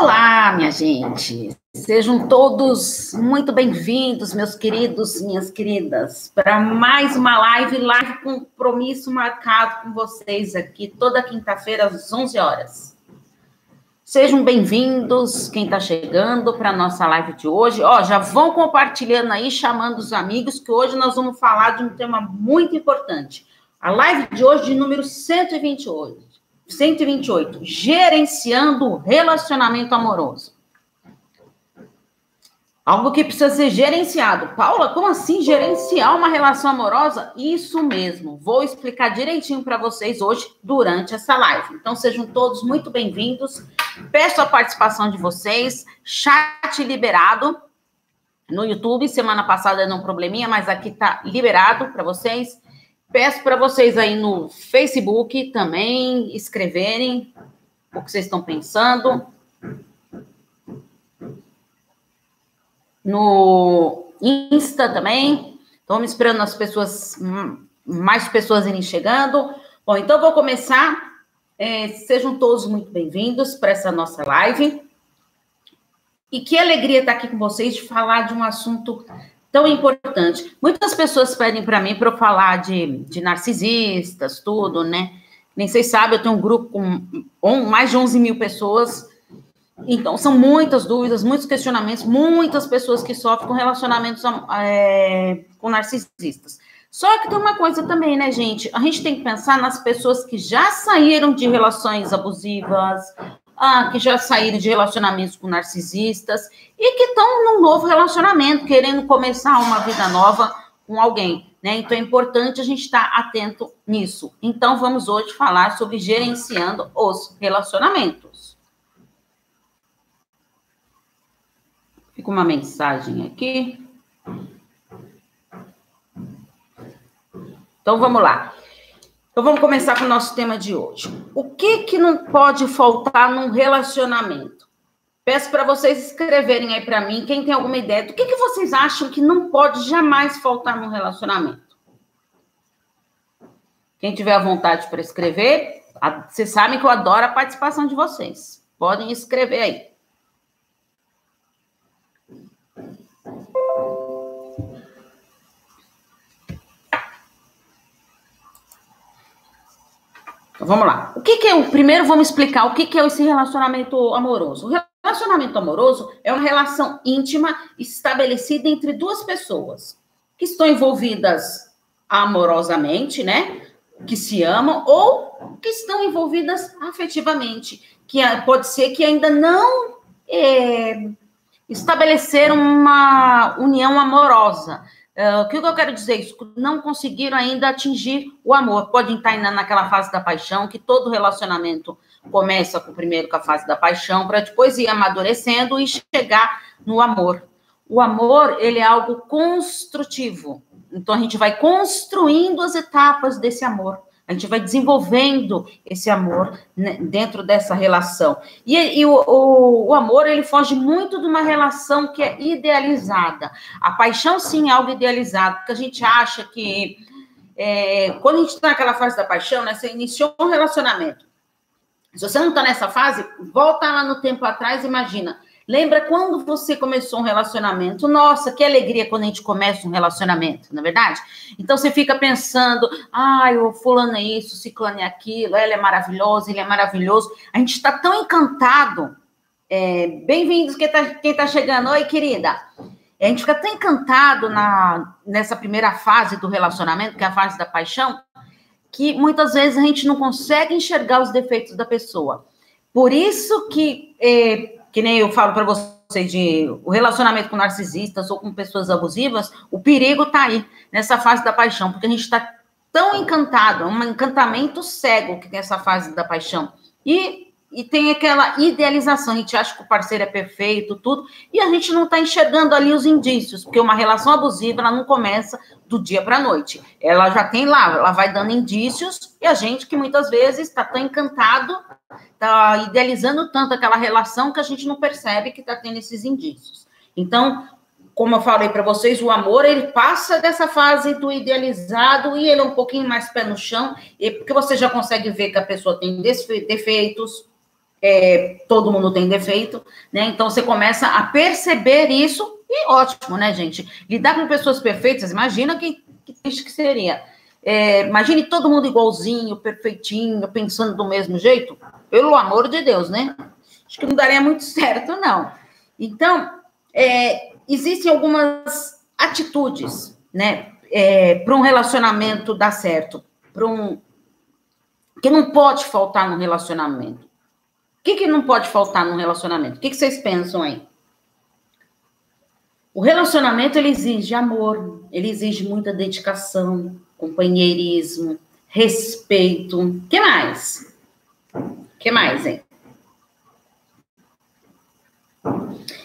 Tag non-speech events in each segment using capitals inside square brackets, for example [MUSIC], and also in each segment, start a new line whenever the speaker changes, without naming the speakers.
Olá, minha gente. Sejam todos muito bem-vindos, meus queridos, minhas queridas, para mais uma live, live compromisso marcado com vocês aqui toda quinta-feira às 11 horas. Sejam bem-vindos, quem está chegando para nossa live de hoje. Ó, já vão compartilhando aí, chamando os amigos, que hoje nós vamos falar de um tema muito importante. A live de hoje, de número 128. 128. Gerenciando o relacionamento amoroso. Algo que precisa ser gerenciado. Paula, como assim gerenciar uma relação amorosa? Isso mesmo. Vou explicar direitinho para vocês hoje durante essa live. Então sejam todos muito bem-vindos. Peço a participação de vocês. Chat liberado no YouTube. Semana passada não um probleminha, mas aqui está liberado para vocês. Peço para vocês aí no Facebook também escreverem o que vocês estão pensando. No Insta também. Estamos esperando as pessoas, mais pessoas irem chegando. Bom, então vou começar. É, sejam todos muito bem-vindos para essa nossa live. E que alegria estar aqui com vocês de falar de um assunto tão importante. Muitas pessoas pedem para mim para eu falar de, de narcisistas, tudo, né? Nem sei sabe, eu tenho um grupo com on, mais de 11 mil pessoas. Então, são muitas dúvidas, muitos questionamentos, muitas pessoas que sofrem com relacionamentos é, com narcisistas. Só que tem uma coisa também, né, gente? A gente tem que pensar nas pessoas que já saíram de relações abusivas, ah, que já saíram de relacionamentos com narcisistas e que estão num novo relacionamento, querendo começar uma vida nova com alguém. Né? Então é importante a gente estar atento nisso. Então vamos hoje falar sobre gerenciando os relacionamentos. Fica uma mensagem aqui. Então vamos lá. Então vamos começar com o nosso tema de hoje. O que que não pode faltar num relacionamento? Peço para vocês escreverem aí para mim, quem tem alguma ideia do que que vocês acham que não pode jamais faltar num relacionamento. Quem tiver a vontade para escrever, vocês sabem que eu adoro a participação de vocês. Podem escrever aí. Então, vamos lá. O que, que é o primeiro? Vamos explicar o que, que é esse relacionamento amoroso. O relacionamento amoroso é uma relação íntima estabelecida entre duas pessoas que estão envolvidas amorosamente, né? Que se amam ou que estão envolvidas afetivamente, que pode ser que ainda não é, estabeleceram uma união amorosa Uh, o que eu quero dizer isso? Não conseguiram ainda atingir o amor. Podem estar ainda naquela fase da paixão, que todo relacionamento começa com primeiro com a fase da paixão, para depois ir amadurecendo e chegar no amor. O amor, ele é algo construtivo. Então a gente vai construindo as etapas desse amor. A gente vai desenvolvendo esse amor né, dentro dessa relação. E, e o, o, o, amor, ele foge muito de uma relação que é idealizada. A paixão, sim, é algo idealizado, porque a gente acha que é, quando a gente está naquela fase da paixão, né, você iniciou um relacionamento. Se você não está nessa fase, volta lá no tempo atrás, imagina Lembra quando você começou um relacionamento? Nossa, que alegria quando a gente começa um relacionamento, não é verdade? Então você fica pensando, ai, o fulano é isso, ciclano é aquilo, ela é maravilhosa, ele é maravilhoso. A gente está tão encantado. É, Bem-vindos quem está tá chegando. Oi, querida. A gente fica tão encantado na, nessa primeira fase do relacionamento, que é a fase da paixão, que muitas vezes a gente não consegue enxergar os defeitos da pessoa. Por isso que é, que nem eu falo para vocês de o relacionamento com narcisistas ou com pessoas abusivas, o perigo está aí, nessa fase da paixão, porque a gente está tão encantado, é um encantamento cego que tem essa fase da paixão. E e tem aquela idealização, a gente acha que o parceiro é perfeito, tudo, e a gente não está enxergando ali os indícios, porque uma relação abusiva ela não começa do dia para a noite. Ela já tem lá, ela vai dando indícios, e a gente que muitas vezes está tão encantado, está idealizando tanto aquela relação que a gente não percebe que está tendo esses indícios. Então, como eu falei para vocês, o amor ele passa dessa fase do idealizado e ele é um pouquinho mais pé no chão, e porque você já consegue ver que a pessoa tem defeitos, é, todo mundo tem defeito, né? Então você começa a perceber isso e ótimo, né, gente? Lidar com pessoas perfeitas, imagina que, que triste que seria. É, imagine todo mundo igualzinho, perfeitinho, pensando do mesmo jeito. Pelo amor de Deus, né? Acho que não daria muito [LAUGHS] certo, não. Então, é, existem algumas atitudes, né, é, para um relacionamento dar certo, para um que não pode faltar no relacionamento. O que, que não pode faltar no relacionamento? O que, que vocês pensam aí? O relacionamento ele exige amor, ele exige muita dedicação, companheirismo, respeito. que mais? que mais, hein?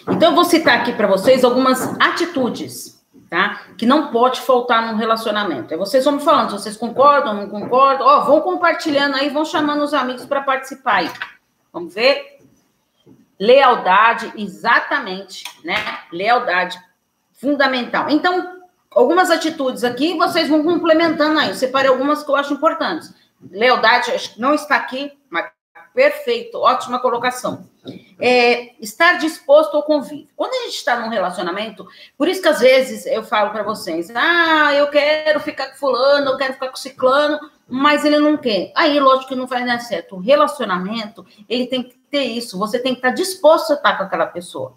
Então, eu vou citar aqui para vocês algumas atitudes, tá? Que não pode faltar num relacionamento. Aí vocês vão me falando se vocês concordam, não concordam. Ó, vão compartilhando aí, vão chamando os amigos para participar aí. Vamos ver? Lealdade, exatamente, né? Lealdade, fundamental. Então, algumas atitudes aqui, vocês vão complementando aí. Eu separei algumas que eu acho importantes. Lealdade, não está aqui, perfeito, ótima colocação. É, estar disposto ao convívio. Quando a gente está num relacionamento, por isso que às vezes eu falo para vocês, ah, eu quero ficar com fulano, eu quero ficar com ciclano, mas ele não quer. Aí, lógico que não vai dar certo. O relacionamento, ele tem que ter isso. Você tem que estar disposto a estar com aquela pessoa.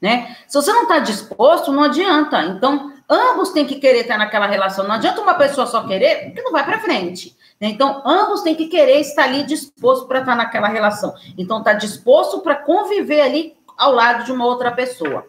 Né? Se você não está disposto, não adianta. Então, ambos têm que querer estar naquela relação. Não adianta uma pessoa só querer, porque não vai para frente. Né? Então, ambos têm que querer estar ali disposto para estar naquela relação. Então, está disposto para conviver ali ao lado de uma outra pessoa.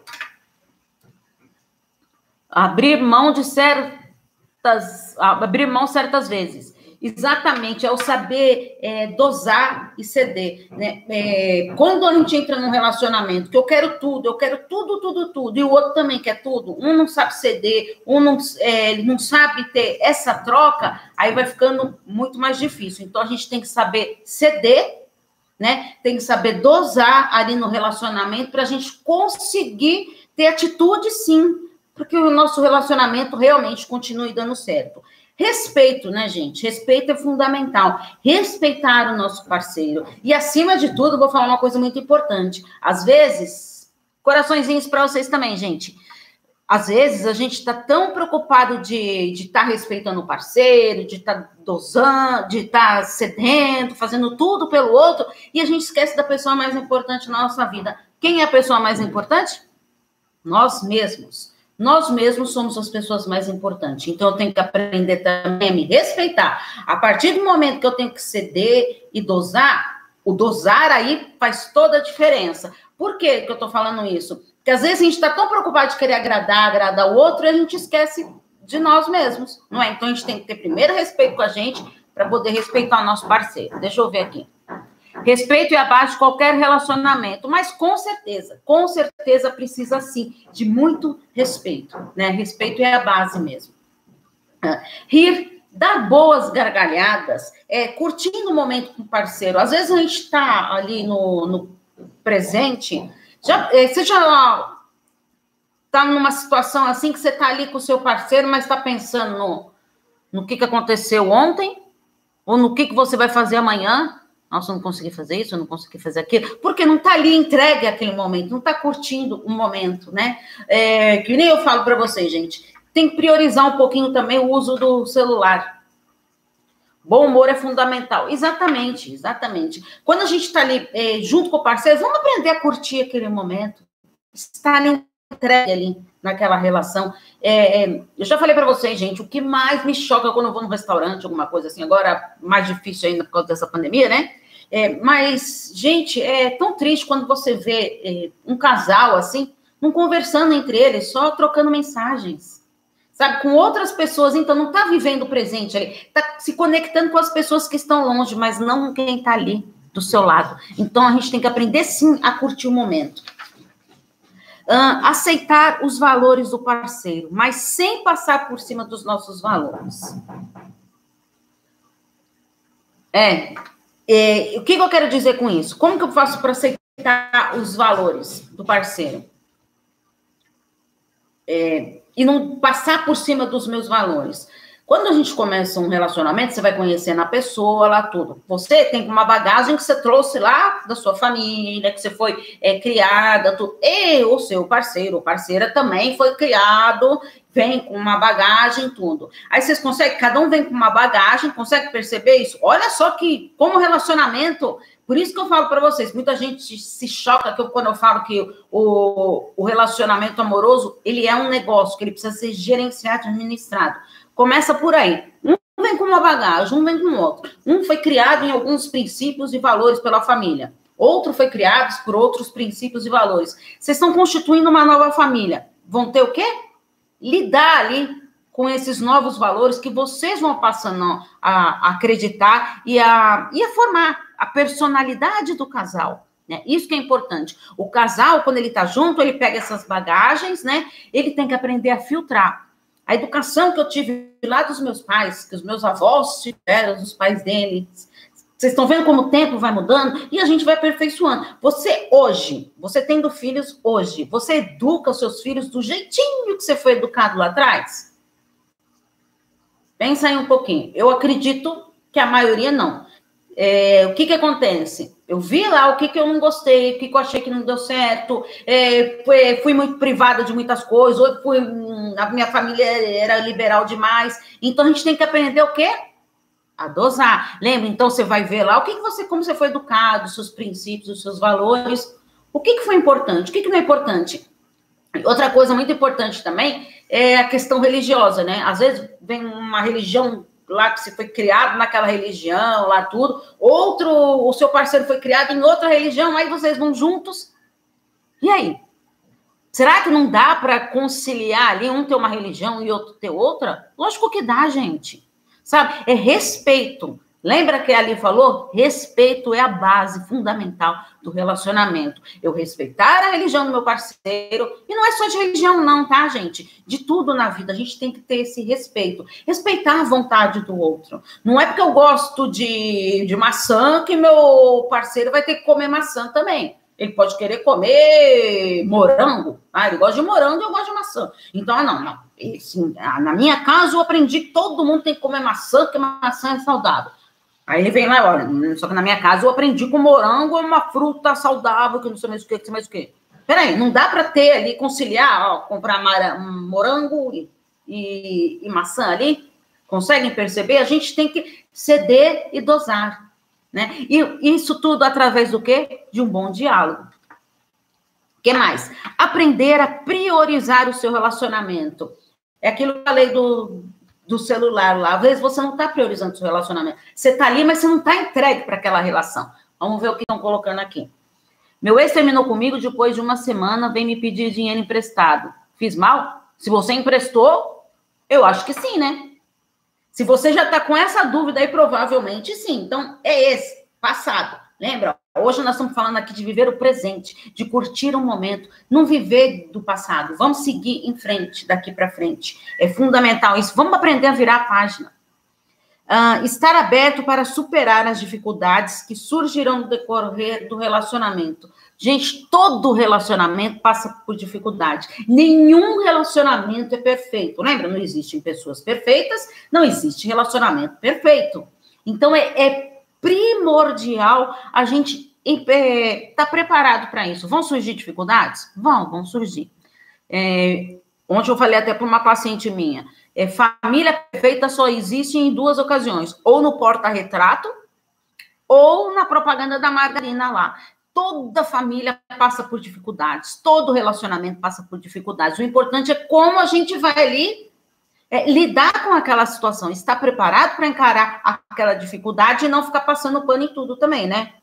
Abrir mão de certas. Abrir mão certas vezes. Exatamente, é o saber é, dosar e ceder. Né? É, quando a gente entra num relacionamento que eu quero tudo, eu quero tudo, tudo, tudo, e o outro também quer tudo, um não sabe ceder, um não, é, não sabe ter essa troca, aí vai ficando muito mais difícil. Então a gente tem que saber ceder, né? Tem que saber dosar ali no relacionamento para a gente conseguir ter atitude sim, porque o nosso relacionamento realmente continue dando certo. Respeito, né, gente? Respeito é fundamental. Respeitar o nosso parceiro. E, acima de tudo, vou falar uma coisa muito importante. Às vezes, coraçõezinhos para vocês também, gente. Às vezes, a gente está tão preocupado de estar tá respeitando o parceiro, de estar tá dosando, de estar tá cedendo, fazendo tudo pelo outro, e a gente esquece da pessoa mais importante na nossa vida. Quem é a pessoa mais importante? Nós mesmos. Nós mesmos somos as pessoas mais importantes. Então, eu tenho que aprender também a me respeitar. A partir do momento que eu tenho que ceder e dosar, o dosar aí faz toda a diferença. Por que, que eu estou falando isso? Porque às vezes a gente está tão preocupado de querer agradar, agradar o outro, e a gente esquece de nós mesmos, não é? Então, a gente tem que ter primeiro respeito com a gente para poder respeitar o nosso parceiro. Deixa eu ver aqui. Respeito é a base de qualquer relacionamento, mas com certeza, com certeza precisa sim de muito respeito, né? Respeito é a base mesmo. Ah, rir, dar boas gargalhadas, é, curtindo o momento com o parceiro. Às vezes a gente está ali no, no, presente, já, é, você já está numa situação assim que você está ali com o seu parceiro, mas está pensando no, no que, que aconteceu ontem, ou no que, que você vai fazer amanhã, nossa, eu não consegui fazer isso, eu não consegui fazer aquilo, porque não está ali entregue aquele momento, não está curtindo o momento, né? É, que nem eu falo para vocês, gente, tem que priorizar um pouquinho também o uso do celular. Bom humor é fundamental. Exatamente, exatamente. Quando a gente está ali é, junto com o parceiro, vamos aprender a curtir aquele momento. Estar ali entregue ali naquela relação. É, é, eu já falei para vocês, gente, o que mais me choca quando eu vou num restaurante, alguma coisa assim, agora mais difícil ainda por causa dessa pandemia, né? É, mas, gente, é tão triste quando você vê é, um casal assim, não conversando entre eles, só trocando mensagens. Sabe, com outras pessoas, então não está vivendo o presente ali, está se conectando com as pessoas que estão longe, mas não quem está ali do seu lado. Então a gente tem que aprender sim a curtir o momento. Uh, aceitar os valores do parceiro, mas sem passar por cima dos nossos valores. É, é o que, que eu quero dizer com isso? Como que eu faço para aceitar os valores do parceiro? É, e não passar por cima dos meus valores. Quando a gente começa um relacionamento, você vai conhecendo a pessoa lá, tudo. Você tem uma bagagem que você trouxe lá da sua família, que você foi é, criada, tudo. E o seu parceiro ou parceira também foi criado, vem com uma bagagem, tudo. Aí vocês conseguem, cada um vem com uma bagagem, consegue perceber isso? Olha só que, como relacionamento por isso que eu falo para vocês, muita gente se choca que eu, quando eu falo que o, o relacionamento amoroso, ele é um negócio, que ele precisa ser gerenciado, administrado. Começa por aí. Um vem com uma bagagem, um vem com outro. Um foi criado em alguns princípios e valores pela família. Outro foi criado por outros princípios e valores. Vocês estão constituindo uma nova família. Vão ter o quê? Lidar ali com esses novos valores que vocês vão passando a, acreditar e a, e a formar a personalidade do casal. Né? Isso que é importante. O casal, quando ele está junto, ele pega essas bagagens, né? Ele tem que aprender a filtrar. A educação que eu tive lá dos meus pais, que os meus avós tiveram, os pais deles. Vocês estão vendo como o tempo vai mudando e a gente vai aperfeiçoando. Você hoje, você tendo filhos hoje, você educa os seus filhos do jeitinho que você foi educado lá atrás? Pensa aí um pouquinho. Eu acredito que a maioria não. É, o que que acontece? Eu vi lá o que, que eu não gostei, o que, que eu achei que não deu certo, é, fui, fui, muito privada de muitas coisas, ou fui, a minha família era liberal demais. Então a gente tem que aprender o quê? A dosar. Lembra? Então você vai ver lá o que, que você, como você foi educado, os seus princípios, os seus valores. O que, que foi importante, o que, que não é importante? Outra coisa muito importante também é a questão religiosa, né? Às vezes vem uma religião lá que você foi criado naquela religião, lá tudo. Outro, o seu parceiro foi criado em outra religião, aí vocês vão juntos. E aí? Será que não dá para conciliar ali um ter uma religião e outro ter outra? Lógico que dá, gente. Sabe? É respeito. Lembra que ali falou? Respeito é a base fundamental do relacionamento. Eu respeitar a religião do meu parceiro, e não é só de religião, não, tá, gente? De tudo na vida, a gente tem que ter esse respeito. Respeitar a vontade do outro. Não é porque eu gosto de, de maçã que meu parceiro vai ter que comer maçã também. Ele pode querer comer morango. Ah, ele gosta de morango e eu gosto de maçã. Então, não, não. Esse, na minha casa, eu aprendi que todo mundo tem que comer maçã, porque maçã é saudável. Aí ele vem lá, olha, só que na minha casa eu aprendi o morango é uma fruta saudável, que não sei mais o que, que mais o que. Peraí, não dá para ter ali, conciliar, ó, comprar mara, um morango e, e, e, maçã ali? Conseguem perceber? A gente tem que ceder e dosar, né? E isso tudo através do quê? De um bom diálogo. O que mais? Aprender a priorizar o seu relacionamento. É aquilo que eu falei do, do celular lá. Às vezes você não está priorizando o seu relacionamento. Você está ali, mas você não está entregue para aquela relação. Vamos ver o que estão colocando aqui. Meu ex terminou comigo depois de uma semana, vem me pedir dinheiro emprestado. Fiz mal? Se você emprestou, eu acho que sim, né? Se você já está com essa dúvida aí, provavelmente sim. Então, é esse, passado. Lembra? Hoje nós estamos falando aqui de viver o presente, de curtir o momento, não viver do passado. Vamos seguir em frente, daqui para frente. É fundamental isso. Vamos aprender a virar a página. Uh, estar aberto para superar as dificuldades que surgirão no decorrer do relacionamento. Gente, todo relacionamento passa por dificuldade. Nenhum relacionamento é perfeito. Lembra? Não existem pessoas perfeitas, não existe relacionamento perfeito. Então, é, é primordial a gente estar é, tá preparado para isso. Vão surgir dificuldades? Vão, vão surgir. É, ontem eu falei até para uma paciente minha, é, família perfeita só existe em duas ocasiões, ou no porta-retrato, ou na propaganda da margarina lá. Toda família passa por dificuldades, todo relacionamento passa por dificuldades. O importante é como a gente vai ali é, lidar com aquela situação, estar preparado para encarar aquela dificuldade e não ficar passando pano em tudo também, né?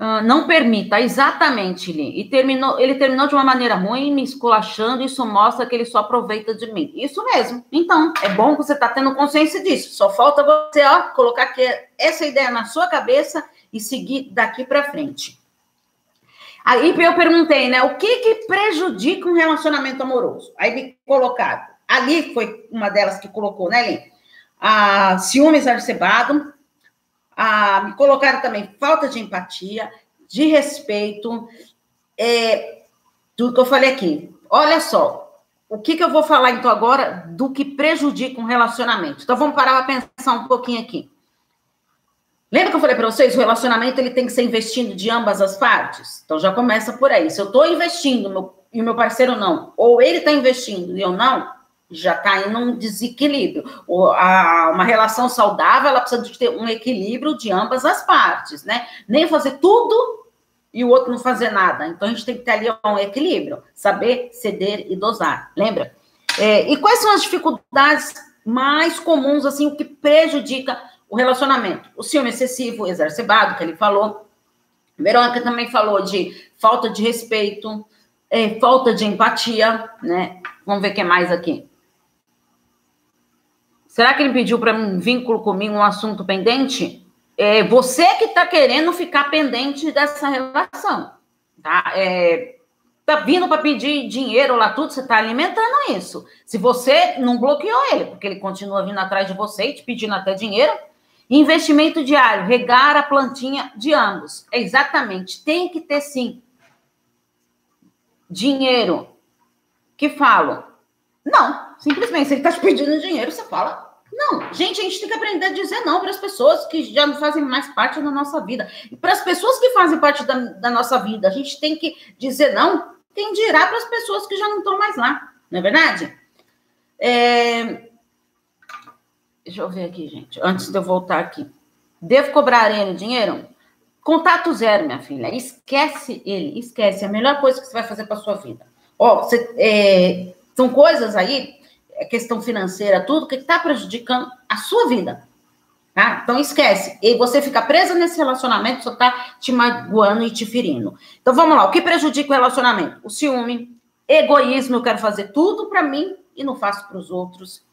Uh, não permita, exatamente, Li. E terminou, ele terminou de uma maneira ruim, me esculachando, isso mostra que ele só aproveita de mim. Isso mesmo. Então, é bom que você está tendo consciência disso. Só falta você ó, colocar aqui essa ideia na sua cabeça e seguir daqui para frente. Aí eu perguntei, né? O que, que prejudica um relacionamento amoroso? Aí me colocaram Ali foi uma delas que colocou, né, Lê? A ciúme exacerbado. A, me colocaram também falta de empatia, de respeito. É, tudo que eu falei aqui. Olha só, o que, que eu vou falar então agora do que prejudica um relacionamento? Então vamos parar para pensar um pouquinho aqui. Lembra que eu falei para vocês, o relacionamento ele tem que ser investindo de ambas as partes? Então já começa por aí. Se eu estou investindo meu, e o meu parceiro não, ou ele está investindo e eu não, já está em um desequilíbrio. O, a, uma relação saudável, ela precisa de ter um equilíbrio de ambas as partes, né? Nem fazer tudo e o outro não fazer nada. Então a gente tem que ter ali um equilíbrio, saber ceder e dosar. Lembra? É, e quais são as dificuldades mais comuns, assim, o que prejudica o relacionamento. O ciúme excessivo, exacerbado, que ele falou. Verônica também falou de falta de respeito, é, falta de empatia, né? Vamos ver o que mais aqui. Será que ele pediu para um vínculo comigo, um assunto pendente? É você que está querendo ficar pendente dessa relação, tá? É, tá vindo para pedir dinheiro lá tudo, você está alimentando isso. Se você não bloqueou ele, porque ele continua vindo atrás de você e te pedindo até dinheiro, Investimento diário, regar a plantinha de ambos. Exatamente, tem que ter sim. Dinheiro. Que falo? Não, simplesmente, se ele está te pedindo dinheiro, você fala. Não, gente, a gente tem que aprender a dizer não para as pessoas que já não fazem mais parte da nossa vida. E para as pessoas que fazem parte da, da nossa vida, a gente tem que dizer não, quem dirá para as pessoas que já não estão mais lá, não é verdade? É, Deixa eu ver aqui, gente, antes de eu voltar aqui. Devo cobrar ele dinheiro? Contato zero, minha filha. Esquece ele, esquece. É a melhor coisa que você vai fazer para sua vida. Ó, é, são coisas aí, questão financeira, tudo, que está prejudicando a sua vida. Tá? Então esquece. E você fica presa nesse relacionamento, só está te magoando e te ferindo. Então vamos lá. O que prejudica o relacionamento? O ciúme, egoísmo, eu quero fazer tudo para mim e não faço para os outros.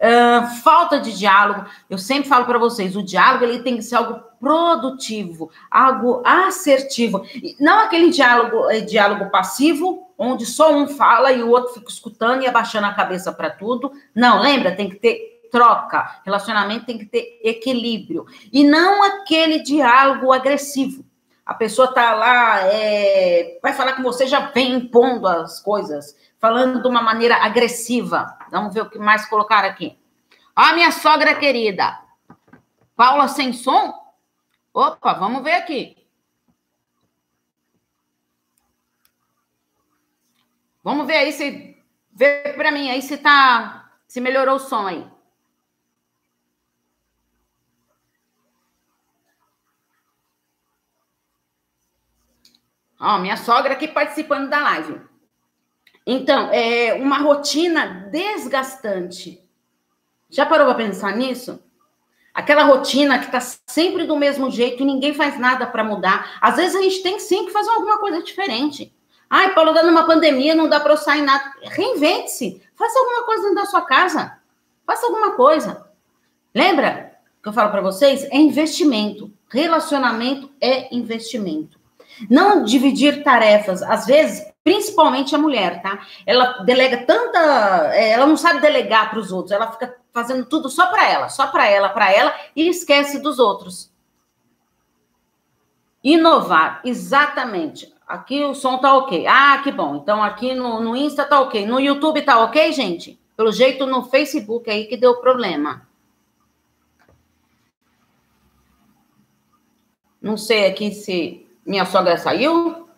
Uh, falta de diálogo. Eu sempre falo para vocês, o diálogo ele tem que ser algo produtivo, algo assertivo, não aquele diálogo, é, diálogo passivo, onde só um fala e o outro fica escutando e abaixando a cabeça para tudo. Não, lembra, tem que ter troca. Relacionamento tem que ter equilíbrio e não aquele diálogo agressivo. A pessoa tá lá, é, vai falar com você, já vem impondo as coisas falando de uma maneira agressiva. Vamos ver o que mais colocaram aqui. A minha sogra querida. Paula sem som? Opa, vamos ver aqui. Vamos ver aí se vê para mim aí se tá se melhorou o som aí. Ó, minha sogra aqui participando da live. Então, é uma rotina desgastante. Já parou para pensar nisso? Aquela rotina que está sempre do mesmo jeito e ninguém faz nada para mudar. Às vezes a gente tem sim que fazer alguma coisa diferente. Ai, Paulo, dando uma pandemia, não dá para eu sair nada. Reinvente-se. Faça alguma coisa dentro da sua casa. Faça alguma coisa. Lembra que eu falo para vocês? É investimento. Relacionamento é investimento. Não dividir tarefas. Às vezes, principalmente a mulher, tá? Ela delega tanta, é, ela não sabe delegar para os outros, ela fica fazendo tudo só para ela, só para ela, para ela e esquece dos outros. Inovar, exatamente. Aqui o som tá ok. Ah, que bom. Então aqui no, no Insta tá ok. No YouTube tá ok, gente? Pelo jeito no Facebook aí que deu problema. Não sei aqui se minha sogra saiu.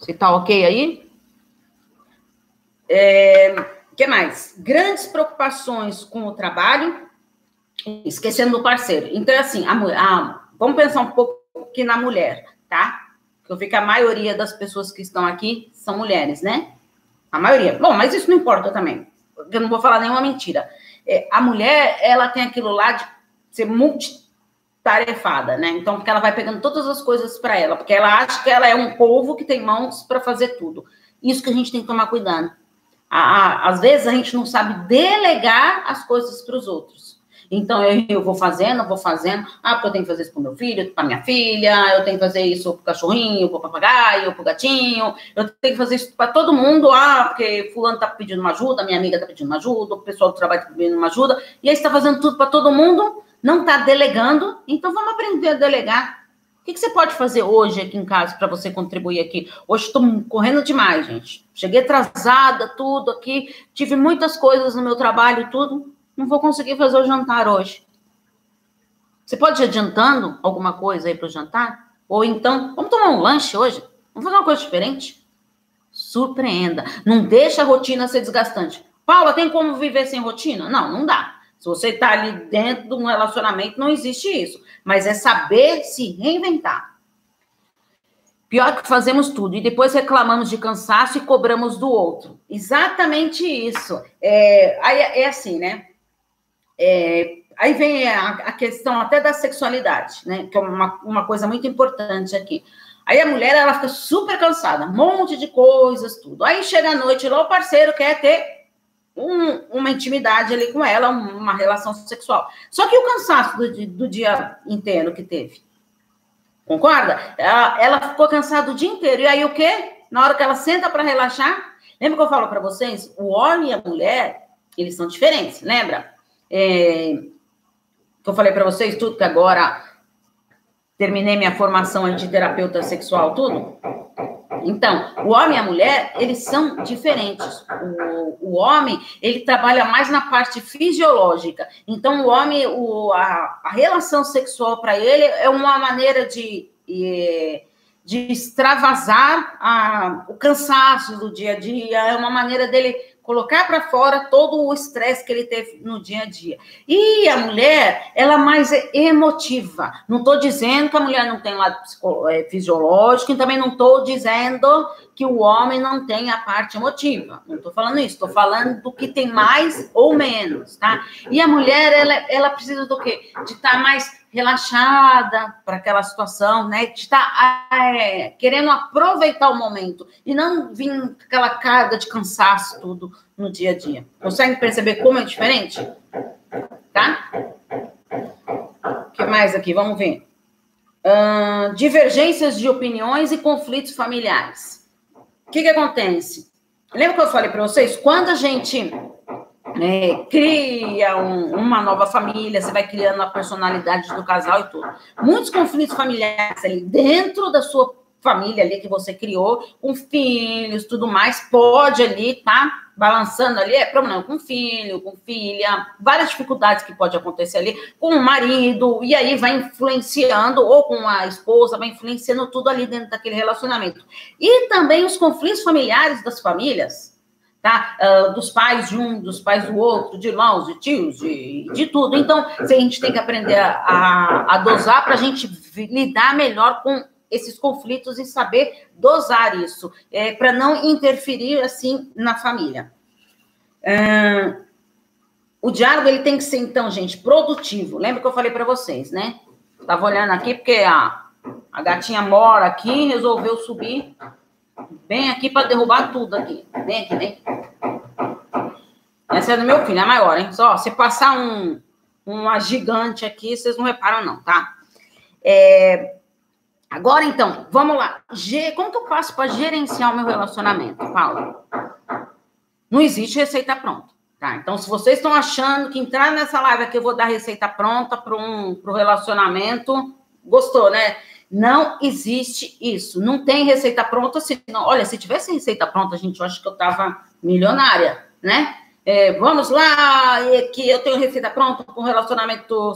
Se tá ok aí? É, que mais? Grandes preocupações com o trabalho, esquecendo do parceiro. Então, assim, a, a, vamos pensar um pouco aqui na mulher, tá? Eu vi que a maioria das pessoas que estão aqui são mulheres, né? A maioria. Bom, mas isso não importa também. Eu não vou falar nenhuma mentira. É, a mulher, ela tem aquilo lá de ser multi tarefada, né? Então, porque ela vai pegando todas as coisas para ela, porque ela acha que ela é um povo que tem mãos para fazer tudo. Isso que a gente tem que tomar cuidado. Às vezes a gente não sabe delegar as coisas para os outros. Então eu, eu, vou fazendo, eu vou fazendo. Ah, porque eu tenho que fazer isso para meu filho, para minha filha, eu tenho que fazer isso para o cachorrinho, para o papagaio, para o gatinho, eu tenho que fazer isso para todo mundo. Ah, porque fulano está pedindo uma ajuda, minha amiga está pedindo uma ajuda, o pessoal do trabalho está pedindo uma ajuda, e aí está fazendo tudo para todo mundo não está delegando, então vamos aprender a delegar. O que, que você pode fazer hoje aqui em casa para você contribuir aqui? Hoje estou correndo demais, gente. Cheguei atrasada, tudo aqui. Tive muitas coisas no meu trabalho, tudo. Não vou conseguir fazer o jantar hoje. Você pode ir adiantando alguma coisa aí para o jantar? Ou então, vamos tomar um lanche hoje? Vamos fazer uma coisa diferente? Surpreenda. Não deixa a rotina ser desgastante. Paula, tem como viver sem rotina? Não, não dá. Se você está ali dentro de um relacionamento, não existe isso. Mas é saber se reinventar. Pior que fazemos tudo e depois reclamamos de cansaço e cobramos do outro. Exatamente isso. É, aí é assim, né? É, aí vem a, a, questão até da sexualidade, né? Que é uma, uma coisa muito importante aqui. Aí a mulher, ela fica super cansada, um monte de coisas, tudo. Aí chega a noite lá, o parceiro quer ter um, uma intimidade ali com ela, uma relação sexual. Só que o cansaço do, do dia inteiro que teve. Concorda? Ela, ela ficou cansada o dia inteiro. E aí o quê? Na hora que ela senta para relaxar, lembra que eu falo para vocês? O homem e a mulher, eles são diferentes, lembra? É, que eu falei para vocês tudo que agora terminei minha formação de terapeuta sexual, tudo. Então, o homem e a mulher, eles são diferentes. O, o homem, ele trabalha mais na parte fisiológica. Então, o homem, o, a, a relação sexual para ele é uma maneira de, de extravasar a, o cansaço do dia a dia, é uma maneira dele colocar para fora todo o estresse que ele teve no dia a dia. E a mulher, ela é mais emotiva. Não estou dizendo que a mulher não tem lado é, fisiológico, e também não estou dizendo que o homem não tem a parte emotiva. Não estou falando isso, estou falando do que tem mais ou menos, tá? E a mulher, ela, ela precisa do quê? De estar tá mais relaxada para aquela situação, né? De estar tá, é, querendo aproveitar o momento e não vir aquela carga de cansaço tudo no dia a dia. Consegue perceber como é diferente? Tá? O que mais aqui? Vamos ver. Uh, divergências de opiniões e conflitos familiares. O que, que acontece? Lembra que eu falei para vocês? Quando a gente é, cria um, uma nova família, você vai criando a personalidade do casal e tudo. Muitos conflitos familiares ali dentro da sua família ali que você criou, com filhos, tudo mais, pode ali, tá? Balançando ali, é problema com filho, com filha, várias dificuldades que pode acontecer ali, com o marido, e aí vai influenciando, ou com a esposa, vai influenciando tudo ali dentro daquele relacionamento. E também os conflitos familiares das famílias, tá? Uh, dos pais de um, dos pais do outro, de irmãos, de tios, de, de tudo. Então, a gente tem que aprender a, a dosar para a gente lidar melhor com esses conflitos e saber dosar isso, é, para não interferir assim na família. Uh, o diálogo ele tem que ser, então, gente, produtivo. Lembra que eu falei para vocês, né? Estava olhando aqui porque a, a gatinha mora aqui, resolveu subir Vem aqui para derrubar tudo aqui. Vem aqui, vem. Essa é do meu filho, é maior, hein? Só, se passar um, uma gigante aqui, vocês não reparam, não, tá? É... Agora, então, vamos lá. Como que eu faço para gerenciar o meu relacionamento, Paulo? Não existe receita pronta, tá? Então, se vocês estão achando que entrar nessa live aqui eu vou dar receita pronta para um pro relacionamento, gostou, né? Não existe isso. Não tem receita pronta. Se, não, olha, se tivesse receita pronta, gente, eu acho que eu estava milionária, né? É, vamos lá, que eu tenho receita pronta com relacionamento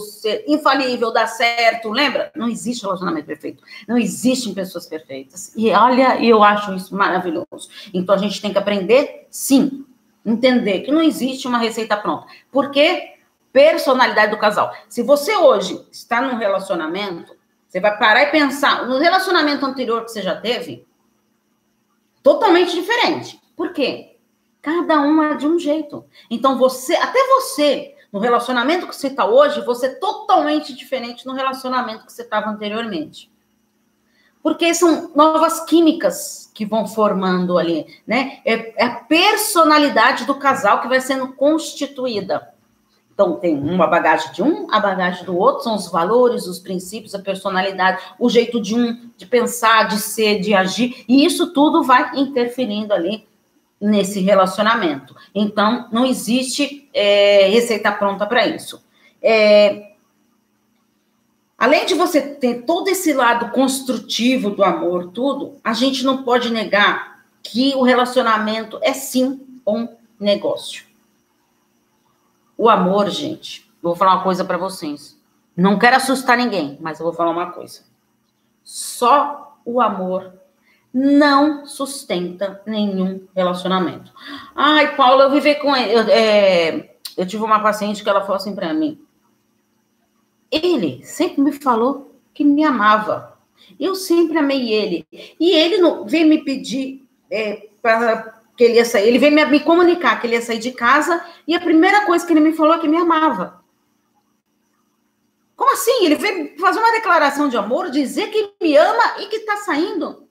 infalível, dar certo. Lembra? Não existe relacionamento perfeito. Não existem pessoas perfeitas. E olha, eu acho isso maravilhoso. Então a gente tem que aprender, sim, entender que não existe uma receita pronta. Porque personalidade do casal. Se você hoje está num relacionamento, você vai parar e pensar no relacionamento anterior que você já teve, totalmente diferente. Por quê? Cada um é de um jeito. Então você, até você, no relacionamento que você está hoje, você é totalmente diferente no relacionamento que você estava anteriormente. Porque são novas químicas que vão formando ali, né? É, é a personalidade do casal que vai sendo constituída. Então, tem uma bagagem de um, a bagagem do outro, são os valores, os princípios, a personalidade, o jeito de um de pensar, de ser, de agir, e isso tudo vai interferindo ali nesse relacionamento. Então, não existe é, receita pronta para isso. É, Além de você ter todo esse lado construtivo do amor, tudo, a gente não pode negar que o relacionamento é sim um negócio. O amor, gente, vou falar uma coisa para vocês. Não quero assustar ninguém, mas eu vou falar uma coisa. Só o amor não sustenta nenhum relacionamento. Ai, Paula, eu vivi com ele. Eu, é, eu tive uma paciente que ela falou assim para mim: ele sempre me falou que me amava. Eu sempre amei ele. E ele não, veio me pedir é, para que ele ia sair. Ele veio me, me, comunicar que ele ia sair de casa e a primeira coisa que ele me falou é que me amava. Como assim? Ele veio fazer uma declaração de amor, dizer que me ama e que está saindo.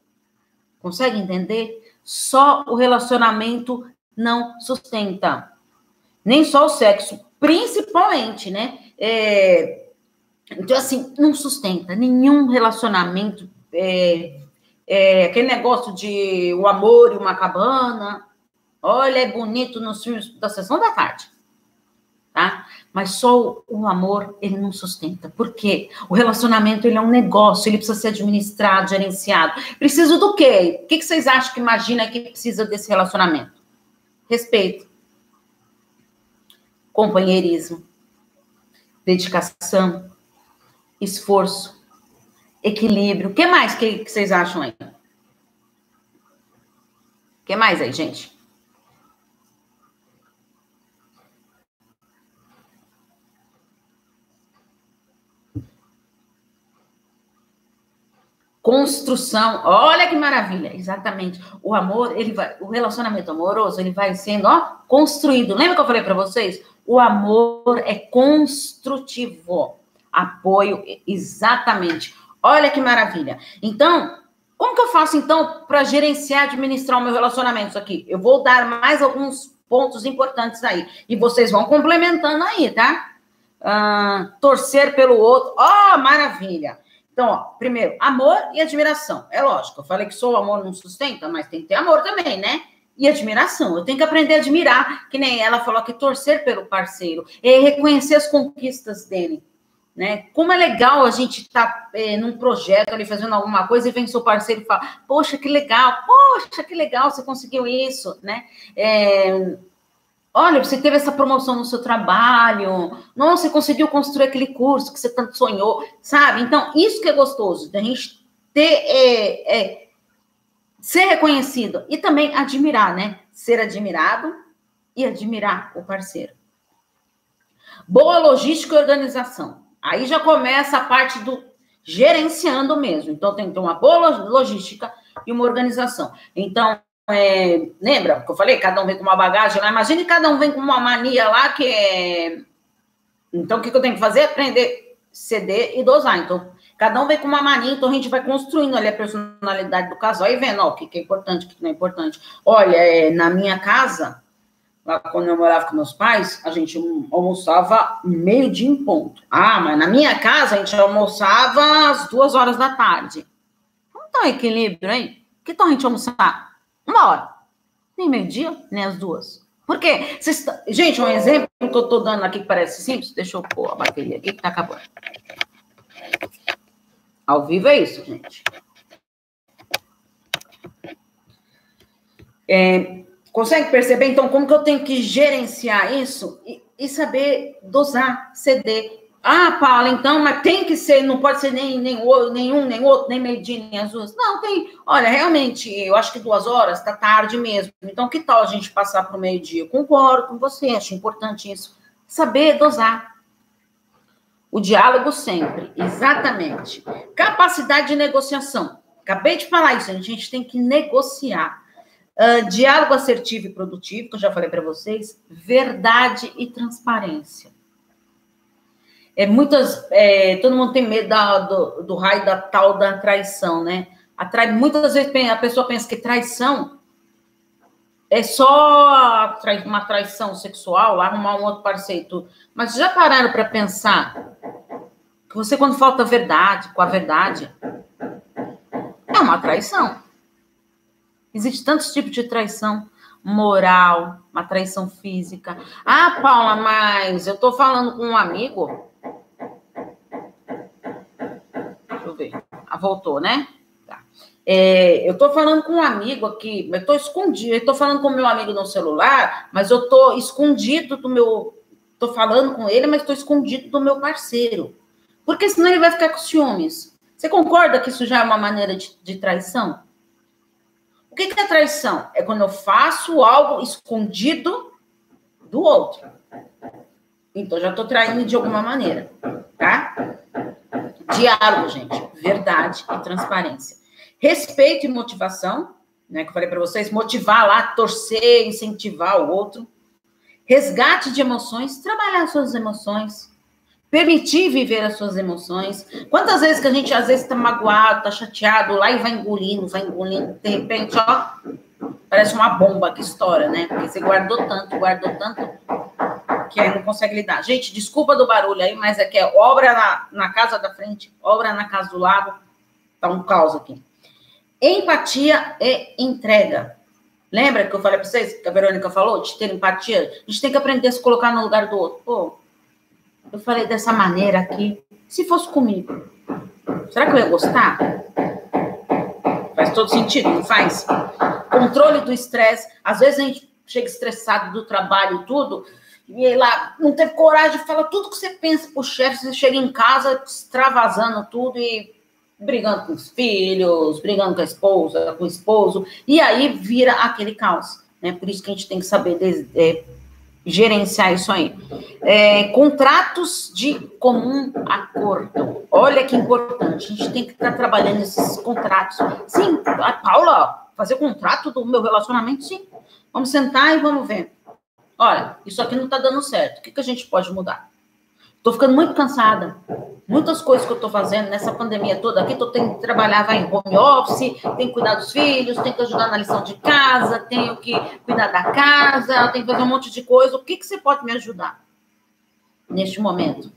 Consegue entender? Só o relacionamento não sustenta. Nem só o sexo, principalmente, né? É, então, assim, não sustenta nenhum relacionamento. É, é, aquele negócio de o amor e uma cabana. Olha, é bonito nos filmes da sessão da tarde. Tá? Mas só o amor, ele não sustenta. Por quê? O relacionamento, ele é um negócio, ele precisa ser administrado, gerenciado. Precisa do quê? O que vocês acham que imagina que precisa desse relacionamento? Respeito. Companheirismo. Dedicação esforço, equilíbrio. O que mais que, que vocês acham aí? O que mais aí, gente? construção. Olha que maravilha, exatamente. O amor, ele vai, o relacionamento amoroso, ele vai sendo, ó, construído. Lembra que eu falei para vocês? O amor é construtivo apoio, exatamente. Olha que maravilha. Então, como que eu faço então para gerenciar, administrar o meu relacionamento aqui? Eu vou dar mais alguns pontos importantes aí e vocês vão complementando aí, tá? Uh, torcer pelo outro, ó, oh, maravilha. Então, ó, primeiro, amor e admiração. É lógico, eu falei que só o amor não sustenta, mas tem que ter amor também, né? E admiração. Eu tenho que aprender a admirar, que nem ela falou que torcer pelo parceiro, e reconhecer as conquistas dele. Né? Como é legal a gente estar tá, é, num projeto ali fazendo alguma coisa e vem seu parceiro e fala: Poxa, que legal, poxa, que legal, você conseguiu isso, né? É, olha, você teve essa promoção no seu trabalho, nossa, você conseguiu construir aquele curso que você tanto sonhou, sabe? Então, isso que é gostoso, da gente ter, é, é, ser reconhecido e também admirar, né? Ser admirado e admirar o parceiro. Boa logística e organização. Aí já começa a parte do gerenciando mesmo. Então, tem que ter uma boa logística e uma organização. Então, é, lembra que eu falei? Cada um vem com uma bagagem lá. Imagine cada um vem com uma mania lá que é. Então, o que, que eu tenho que fazer? Aprender ceder e dosar. Então, cada um vem com uma mania, então a gente vai construindo ali a personalidade do casal e vendo ó, o que, que é importante, o que, não é importante. Olha, é, na minha casa, lá quando eu morava com meus pais, a gente almoçava meio dia em ponto. Ah, mas na minha casa a gente almoçava às duas horas da tarde. Não tá um equilíbrio, hein? Que tal a gente almoçar? Uma hora. Nem meio-dia, nem as duas. Por quê? Vocês, gente, um exemplo que eu tô dando aqui que parece simples. Deixa eu pôr a bateria aqui que tá acabando. Ao vivo é isso, gente. É, Consegue perceber, então, como que eu tenho que gerenciar isso e, e saber dosar, ceder? Ah, Paula, então, mas tem que ser, não pode ser nem, nem nenhum, nem outro, nem meio-dia, nem as duas. Não, tem. Olha, realmente, eu acho que duas horas está tarde mesmo. Então, que tal a gente passar para o meio-dia? Concordo com você, acho importante isso. Saber dosar. O diálogo sempre, exatamente. Capacidade de negociação. Acabei de falar isso, a gente tem que negociar. Uh, diálogo assertivo e produtivo, que eu já falei para vocês, verdade e transparência. É, muitas, é, todo mundo tem medo da, do, do, raio da tal da traição, né? Atrai, muitas vezes a pessoa pensa que traição é só uma traição sexual, arrumar um outro parceiro, mas já pararam para pensar que você, quando falta verdade, com a verdade, é uma traição. Existe tantos tipos de traição moral, uma traição física. Ah, Paula, mas eu tô falando com um amigo. ver. Ah, voltou, né? Tá. É, eu estou falando com um amigo aqui, eu estou escondido, eu estou falando com meu amigo no celular, mas eu estou escondido do meu. Estou falando com ele, mas estou escondido do meu parceiro. Porque senão ele vai ficar com ciúmes. Você concorda que isso já é uma maneira de, de traição? Que é traição? É quando eu faço algo escondido do outro. Então já estou traindo de alguma maneira, tá? Diálogo, gente, verdade e transparência. Respeito e motivação, né? Que eu falei para vocês, motivar lá, torcer, incentivar o outro. Resgate de emoções, trabalhar suas emoções, permitir viver as suas emoções. Quantas vezes que a gente às vezes está magoado, está chateado, lá e vai engolindo, vai engolindo, de repente, ó, parece uma bomba que estoura, né? Porque você guardou tanto, guardou tanto, que aí não consegue lidar. Gente, desculpa do barulho aí, mas é que é obra na, na casa da frente, obra na casa do lado, tá um caos aqui. Empatia é entrega. Lembra que eu falei para vocês, que a Verônica falou, de ter empatia? A gente tem que aprender a se colocar no lugar do outro. Pô, eu falei dessa maneira aqui. Se fosse comigo, será que eu ia gostar? Faz todo sentido, não faz? Controle do estresse. Às vezes a gente chega estressado do trabalho e tudo, e aí lá não teve coragem de falar tudo que você pensa pro chefe, você chega em casa extravasando tudo e brigando com os filhos, brigando com a esposa, com o esposo, e aí vira aquele caos. Né? Por isso que a gente tem que saber é, gerenciar isso aí. É, contratos de comum acordo. Olha que importante, a gente tem que estar trabalhando esses contratos. Sim, a Paula, fazer contrato do meu relacionamento, sim. Vamos sentar e vamos ver. Olha, isso aqui não está dando certo. O que, que a gente pode mudar? Estou ficando muito cansada. Muitas coisas que eu estou fazendo nessa pandemia toda aqui, estou tendo que trabalhar vai em home office, tenho que cuidar dos filhos, tenho que ajudar na lição de casa, tenho que cuidar da casa, tenho que fazer um monte de coisa. O que, que você pode me ajudar neste momento?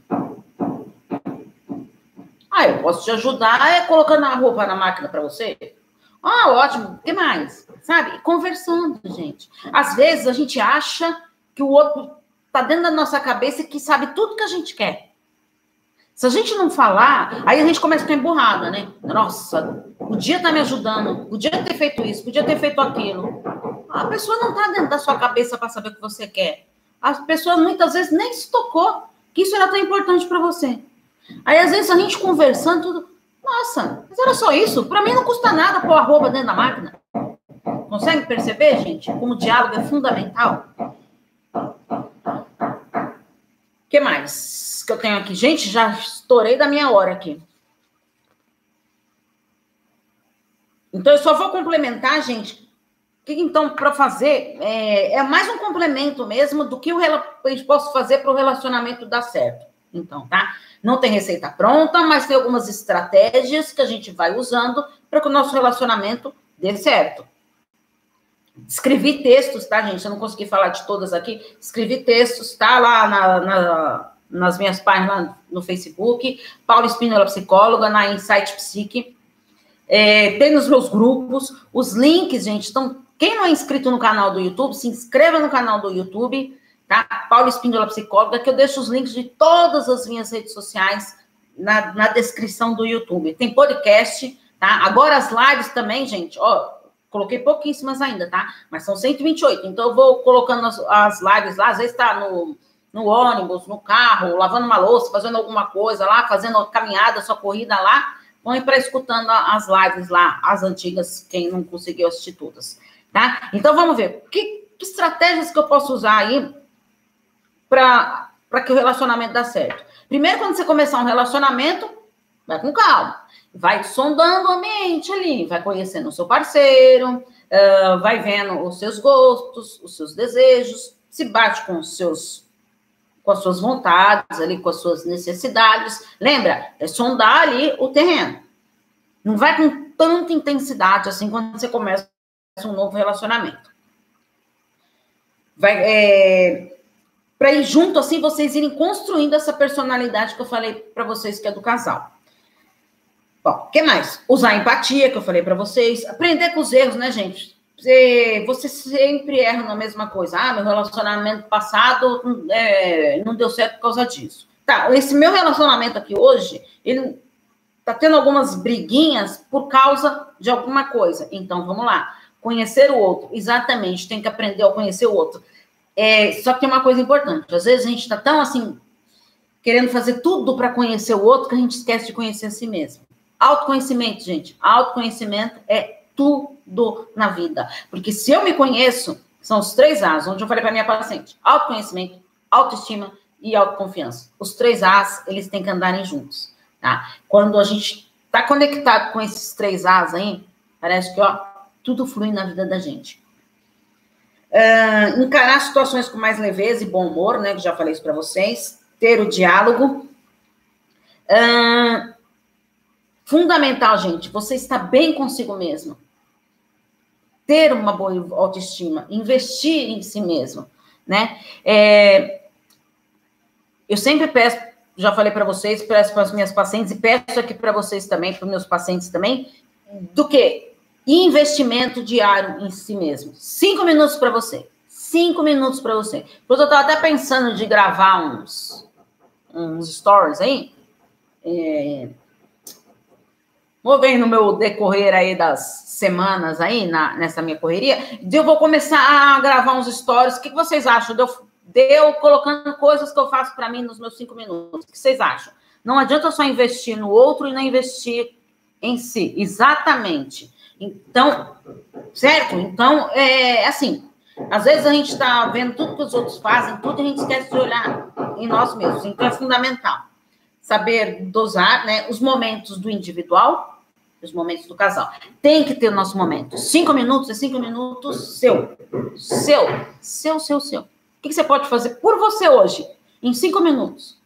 Ah, eu posso te ajudar é colocando a roupa na máquina para você. Ah, ótimo. O que mais? Sabe? Conversando, gente. Às vezes a gente acha que o outro está dentro da nossa cabeça que sabe tudo que a gente quer. Se a gente não falar, aí a gente começa a ficar emburrada, né? Nossa, podia estar tá me ajudando, podia ter feito isso, podia ter feito aquilo. A pessoa não está dentro da sua cabeça para saber o que você quer. As pessoas muitas vezes nem se tocou que isso era tão importante para você. Aí, às vezes, a gente conversando, tudo. Nossa, mas era só isso? Para mim não custa nada pôr a roupa dentro da máquina. Consegue perceber, gente, como o diálogo é fundamental? Que mais que eu tenho aqui? Gente, já estourei da minha hora aqui. Então, eu só vou complementar, gente. O que, então, para fazer, é, é, mais um complemento mesmo do que eu posso fazer para o relacionamento dar certo. Então, tá? Não tem receita pronta, mas tem algumas estratégias que a gente vai usando para que o nosso relacionamento dê certo. Escrevi textos, tá, gente? Eu não consegui falar de todas aqui. Escrevi textos, tá lá na, na, nas minhas páginas no Facebook. Paula Espínola, psicóloga, na Insight Psique. É, tem nos meus grupos. Os links, gente, estão. Quem não é inscrito no canal do YouTube, se inscreva no canal do YouTube, tá? Paula Espíndola Psicóloga, que eu deixo os links de todas as minhas redes sociais na, na descrição do YouTube. Tem podcast, tá? Agora as lives também, gente, ó, Coloquei pouquíssimas ainda, tá? Mas são 128. Então, eu vou colocando as, as lives lá. Às vezes está no, no ônibus, no carro, lavando uma louça, fazendo alguma coisa lá, fazendo caminhada, sua corrida lá. Põe para escutando as lives lá, as antigas, quem não conseguiu assistir todas, tá? Então, vamos ver. Que, que estratégias que eu posso usar aí para que o relacionamento dê certo? Primeiro, quando você começar um relacionamento, vai com calma vai sondando o ambiente ali, vai conhecendo o seu parceiro, uh, vai vendo os seus gostos, os seus desejos, se bate com os seus com as suas vontades ali, com as suas necessidades. Lembra? É sondar ali o terreno. Não vai com tanta intensidade assim quando você começa um novo relacionamento. Vai é, para ir junto assim vocês irem construindo essa personalidade que eu falei para vocês que é do casal. Bom, o que mais? Usar empatia, que eu falei para vocês. Aprender com os erros, né, gente? Você, você sempre erra na mesma coisa. Ah, meu relacionamento passado é, não deu certo por causa disso. Tá, esse meu relacionamento aqui hoje, ele tá tendo algumas briguinhas por causa de alguma coisa. Então, vamos lá. Conhecer o outro. Exatamente, tem que aprender a conhecer o outro. É, só que tem uma coisa importante. Às vezes a gente está tão assim, querendo fazer tudo para conhecer o outro, que a gente esquece de conhecer a si mesmo. Autoconhecimento, gente. Autoconhecimento é tudo na vida. Porque se eu me conheço, são os três A's, onde eu falei para minha paciente: autoconhecimento, autoestima e autoconfiança. Os três A's, eles têm que andarem juntos, tá? Quando a gente está conectado com esses três A's aí, parece que, ó, tudo flui na vida da gente. Uh, encarar situações com mais leveza e bom humor, né? Que já falei isso para vocês. Ter o diálogo. Uh, fundamental, gente, você está bem consigo mesmo. Ter uma boa autoestima, investir em si mesmo, né? É, eu sempre peço, já falei para vocês, peço para as minhas pacientes e peço aqui para vocês também, para os meus pacientes também, do que investimento diário em si mesmo. Cinco minutos para você. Cinco minutos para você. Pois eu estava até pensando de gravar uns, uns stories aí. É, vou ver no meu decorrer aí das semanas aí, na, nessa minha correria. Eu vou começar a gravar uns stories. O que vocês acham? Deu, deu colocando coisas que eu faço para mim nos meus cinco minutos. O que vocês acham? Não adianta só investir no outro e não investir em si. Exatamente. Então, certo? Então, é assim, às vezes a gente está vendo tudo que os outros fazem, tudo a gente esquece de olhar em nós mesmos. Então, é fundamental saber dosar né, os momentos do individual, os momentos do casal. Tem que ter o nosso momento. Cinco minutos é cinco minutos seu. Seu. Seu, seu, seu. O que você pode fazer por você hoje, em cinco minutos?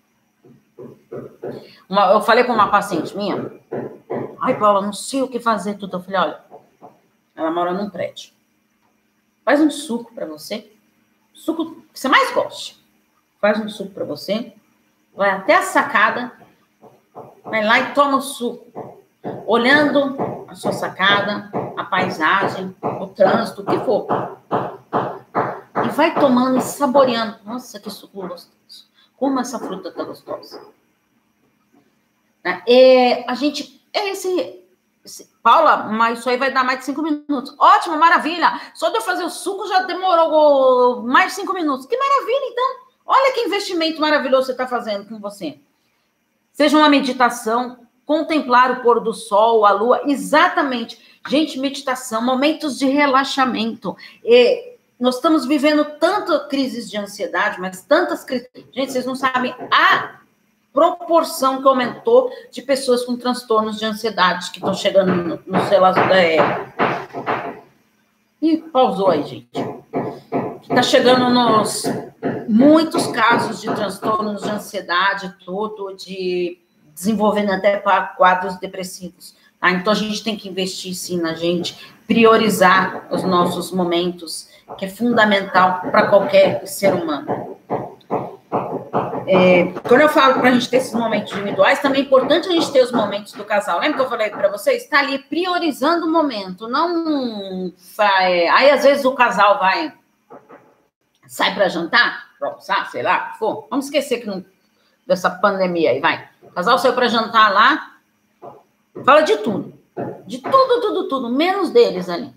Uma, eu falei com uma paciente minha, ai, Paula, não sei o que fazer tudo. Eu falei, olha, ela mora num prédio. Faz um suco para você, suco que você mais goste. Faz um suco para você, vai até a sacada, vai lá e toma o suco, olhando a sua sacada, a paisagem, o trânsito, o que for. E vai tomando e saboreando. Nossa, que suco gostoso. Como essa fruta tá gostosa. Né? A gente, é esse Paula, mas isso aí vai dar mais de cinco minutos. Ótimo, maravilha. Só de eu fazer o suco já demorou mais de cinco minutos. Que maravilha, então. Olha que investimento maravilhoso você está fazendo com você. Seja uma meditação, contemplar o pôr do sol, a lua, exatamente. Gente, meditação, momentos de relaxamento. E nós estamos vivendo tanta crises de ansiedade, mas tantas crises. Gente, vocês não sabem a proporção que aumentou de pessoas com transtornos de ansiedade que estão chegando no, celular. É... E pausou aí, gente. Está chegando nos muitos casos de transtornos de ansiedade, tudo, de desenvolvendo até quadros depressivos. Tá? Então a gente tem que investir sim na gente, priorizar os nossos momentos, que é fundamental para qualquer ser humano. É, quando eu falo para a gente ter esses momentos individuais, também é importante a gente ter os momentos do casal. Lembra que eu falei para vocês? Está ali priorizando o momento, não vai. Aí às vezes o casal vai sai para jantar, sei lá, for. Vamos esquecer que não, dessa pandemia aí, vai. Casal saiu para jantar lá, fala de tudo, de tudo, tudo, tudo, menos deles ali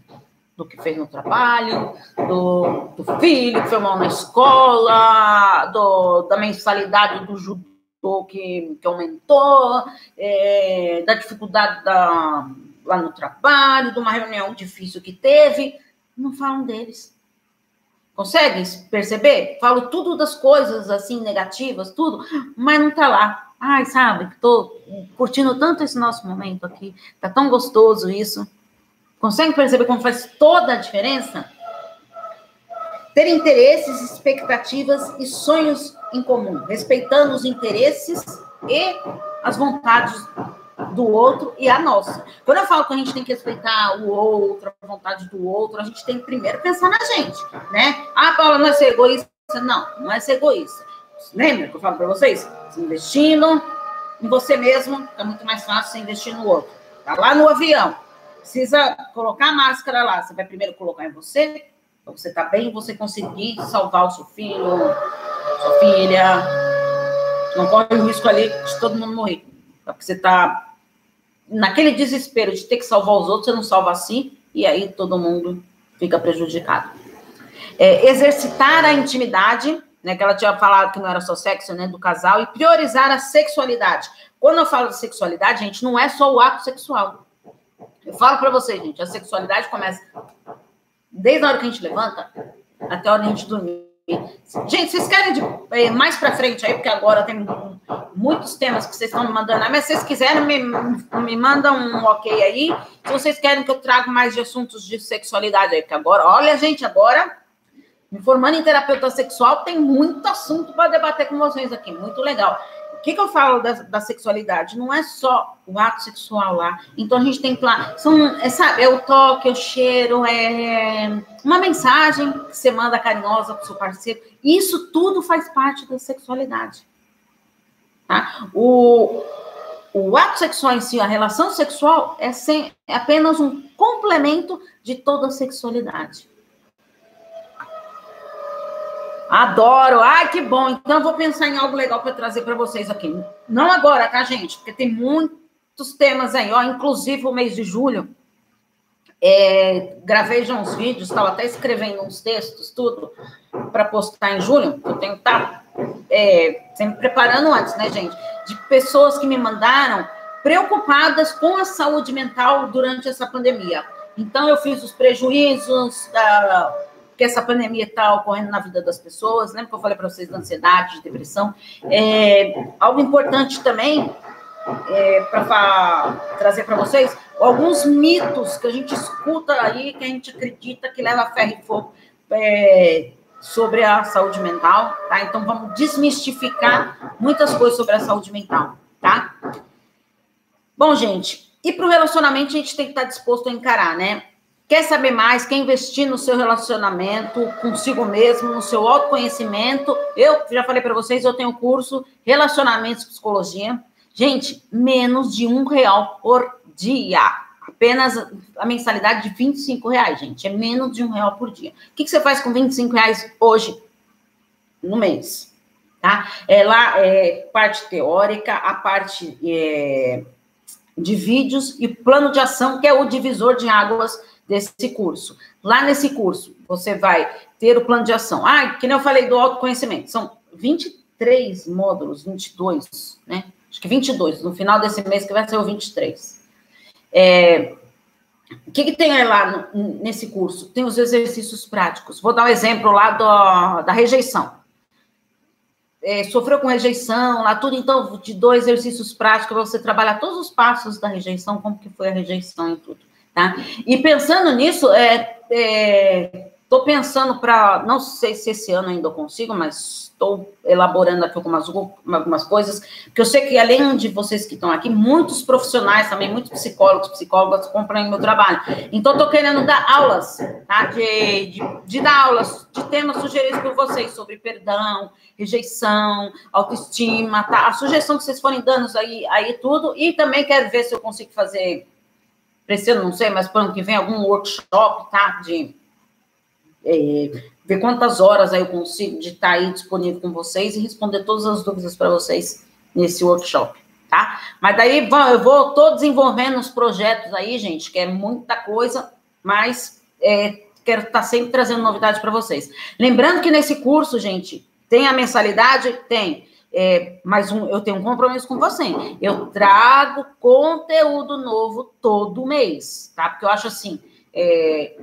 do que fez no trabalho, do, do filho que foi mal na escola, do, da mensalidade do judô que, que aumentou, é, da dificuldade da, lá no trabalho, de uma reunião difícil que teve. Não falam deles. Conseguem perceber? Falo tudo das coisas assim negativas, tudo, mas não tá lá. Ai, sabe, tô curtindo tanto esse nosso momento aqui. Tá tão gostoso isso. Consegue perceber como faz toda a diferença? Ter interesses, expectativas e sonhos em comum, respeitando os interesses e as vontades do outro e a nossa. Quando eu falo que a gente tem que respeitar o outro, a vontade do outro, a gente tem que primeiro pensar na gente, né? Ah, Paula, não é ser egoísta. Não, não é ser egoísta. Lembra que eu falo para vocês? Se investindo em você mesmo, é muito mais fácil você investir no outro. Tá lá no avião precisa colocar a máscara lá. Você vai primeiro colocar em você, para você tá bem, você conseguir salvar o seu filho, sua filha. Não corre o risco ali de todo mundo morrer. Porque você está naquele desespero de ter que salvar os outros, você não salva a si, e aí todo mundo fica prejudicado. É, exercitar a intimidade, né, que ela tinha falado que não era só sexo, né, do casal, e priorizar a sexualidade. Quando eu falo de sexualidade, gente, não é só o ato sexual. Eu falo para vocês, gente, a sexualidade começa desde a hora que a gente levanta até a hora que a gente dormir. Gente, vocês querem de, é, mais para frente aí, porque agora tem muitos temas que vocês estão me mandando, mas se vocês quiserem, me, me mandam um ok aí. Se vocês querem que eu traga mais de assuntos de sexualidade aí, porque agora, olha, gente, agora, me formando em terapeuta sexual, tem muito assunto para debater com vocês aqui, muito legal que, que eu falo da, da, sexualidade? Não é só o ato sexual lá. Então a gente tem que lá. São, é, sabe, é o toque, é o cheiro, é uma mensagem que você manda carinhosa para o seu parceiro. Isso tudo faz parte da sexualidade. Tá? O, o ato sexual em si, a relação sexual, é, sem, é apenas um complemento de toda a sexualidade. Adoro. Ai, que bom. Então, eu vou pensar em algo legal para trazer para vocês aqui. Não agora, tá, gente? Porque tem muitos temas aí, ó. Inclusive, o mês de julho. É, gravei já uns vídeos, estava até escrevendo uns textos, tudo, para postar em julho. Eu tenho tá, é, sempre preparando antes, né, gente? De pessoas que me mandaram preocupadas com a saúde mental durante essa pandemia. Então, eu fiz os prejuízos da que essa pandemia está ocorrendo na vida das pessoas, lembra que eu falei para vocês da ansiedade, de depressão? É, algo importante também é, para trazer para vocês, alguns mitos que a gente escuta aí, que a gente acredita que leva ferro e fogo é, sobre a saúde mental, tá? Então vamos desmistificar muitas coisas sobre a saúde mental, tá? Bom, gente, e para o relacionamento a gente tem que estar tá disposto a encarar, né? Quer saber mais? Quer investir no seu relacionamento consigo mesmo, no seu autoconhecimento? Eu já falei para vocês, eu tenho curso Relacionamentos Psicologia. Gente, menos de um real por dia. Apenas a mensalidade de 25 reais, gente. É menos de um real por dia. O que, que você faz com 25 reais hoje no mês? Tá? É lá é parte teórica, a parte é, de vídeos e plano de ação, que é o divisor de águas desse curso. Lá nesse curso, você vai ter o plano de ação. Ah, que nem eu falei do autoconhecimento, são 23 módulos, 22, né? Acho que 22, no final desse mês que vai ser o 23. É, o que, que tem lá no, nesse curso? Tem os exercícios práticos. Vou dar um exemplo lá do, da rejeição. É, sofreu com rejeição, lá tudo, então, de dois exercícios práticos, você trabalhar todos os passos da rejeição, como que foi a rejeição e tudo. Tá? E pensando nisso, é, estou pensando para, não sei se esse ano ainda eu consigo, mas estou elaborando aqui algumas, algumas coisas, porque eu sei que além de vocês que estão aqui, muitos profissionais também, muitos psicólogos, psicólogas compram meu trabalho. Então, estou querendo dar aulas, tá? De, de, de, dar aulas de temas sugeridos por vocês sobre perdão, rejeição, autoestima, tá? A sugestão que vocês forem dando aí, aí tudo, e também quero ver se eu consigo fazer preciso, não sei, mas para ano que vem, algum workshop, tá? De é, ver quantas horas aí eu consigo de estar tá aí disponível com vocês e responder todas as dúvidas para vocês nesse workshop, tá? Mas daí eu vou, tô desenvolvendo os projetos aí, gente, que é muita coisa, mas é, quero estar tá sempre trazendo novidades para vocês. Lembrando que nesse curso, gente, tem a mensalidade? Tem. É, mas um, eu tenho um compromisso com você. Eu trago conteúdo novo todo mês, tá? Porque eu acho assim, é,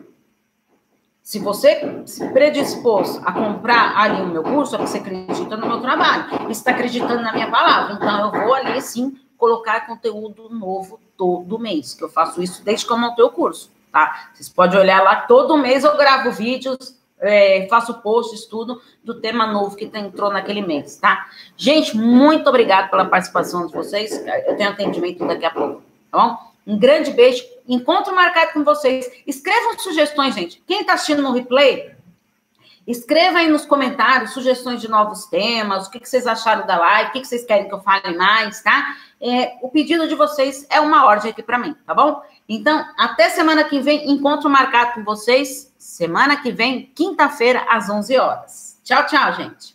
se você se predispôs a comprar ali o meu curso, é porque você acredita no meu trabalho, está acreditando na minha palavra. Então, eu vou ali, sim, colocar conteúdo novo todo mês, que eu faço isso desde que eu montei o curso, tá? Vocês podem olhar lá, todo mês eu gravo vídeos é, faço posts, tudo do tema novo que entrou naquele mês, tá? Gente, muito obrigado pela participação de vocês. Eu tenho atendimento daqui a pouco, tá bom? Um grande beijo. Encontro marcado com vocês. Escrevam sugestões, gente. Quem está assistindo no replay, escreva aí nos comentários sugestões de novos temas, o que, que vocês acharam da live, o que, que vocês querem que eu fale mais, tá? É, o pedido de vocês é uma ordem aqui para mim, tá bom? Então, até semana que vem, encontro marcado com vocês. Semana que vem, quinta-feira, às 11 horas. Tchau, tchau, gente.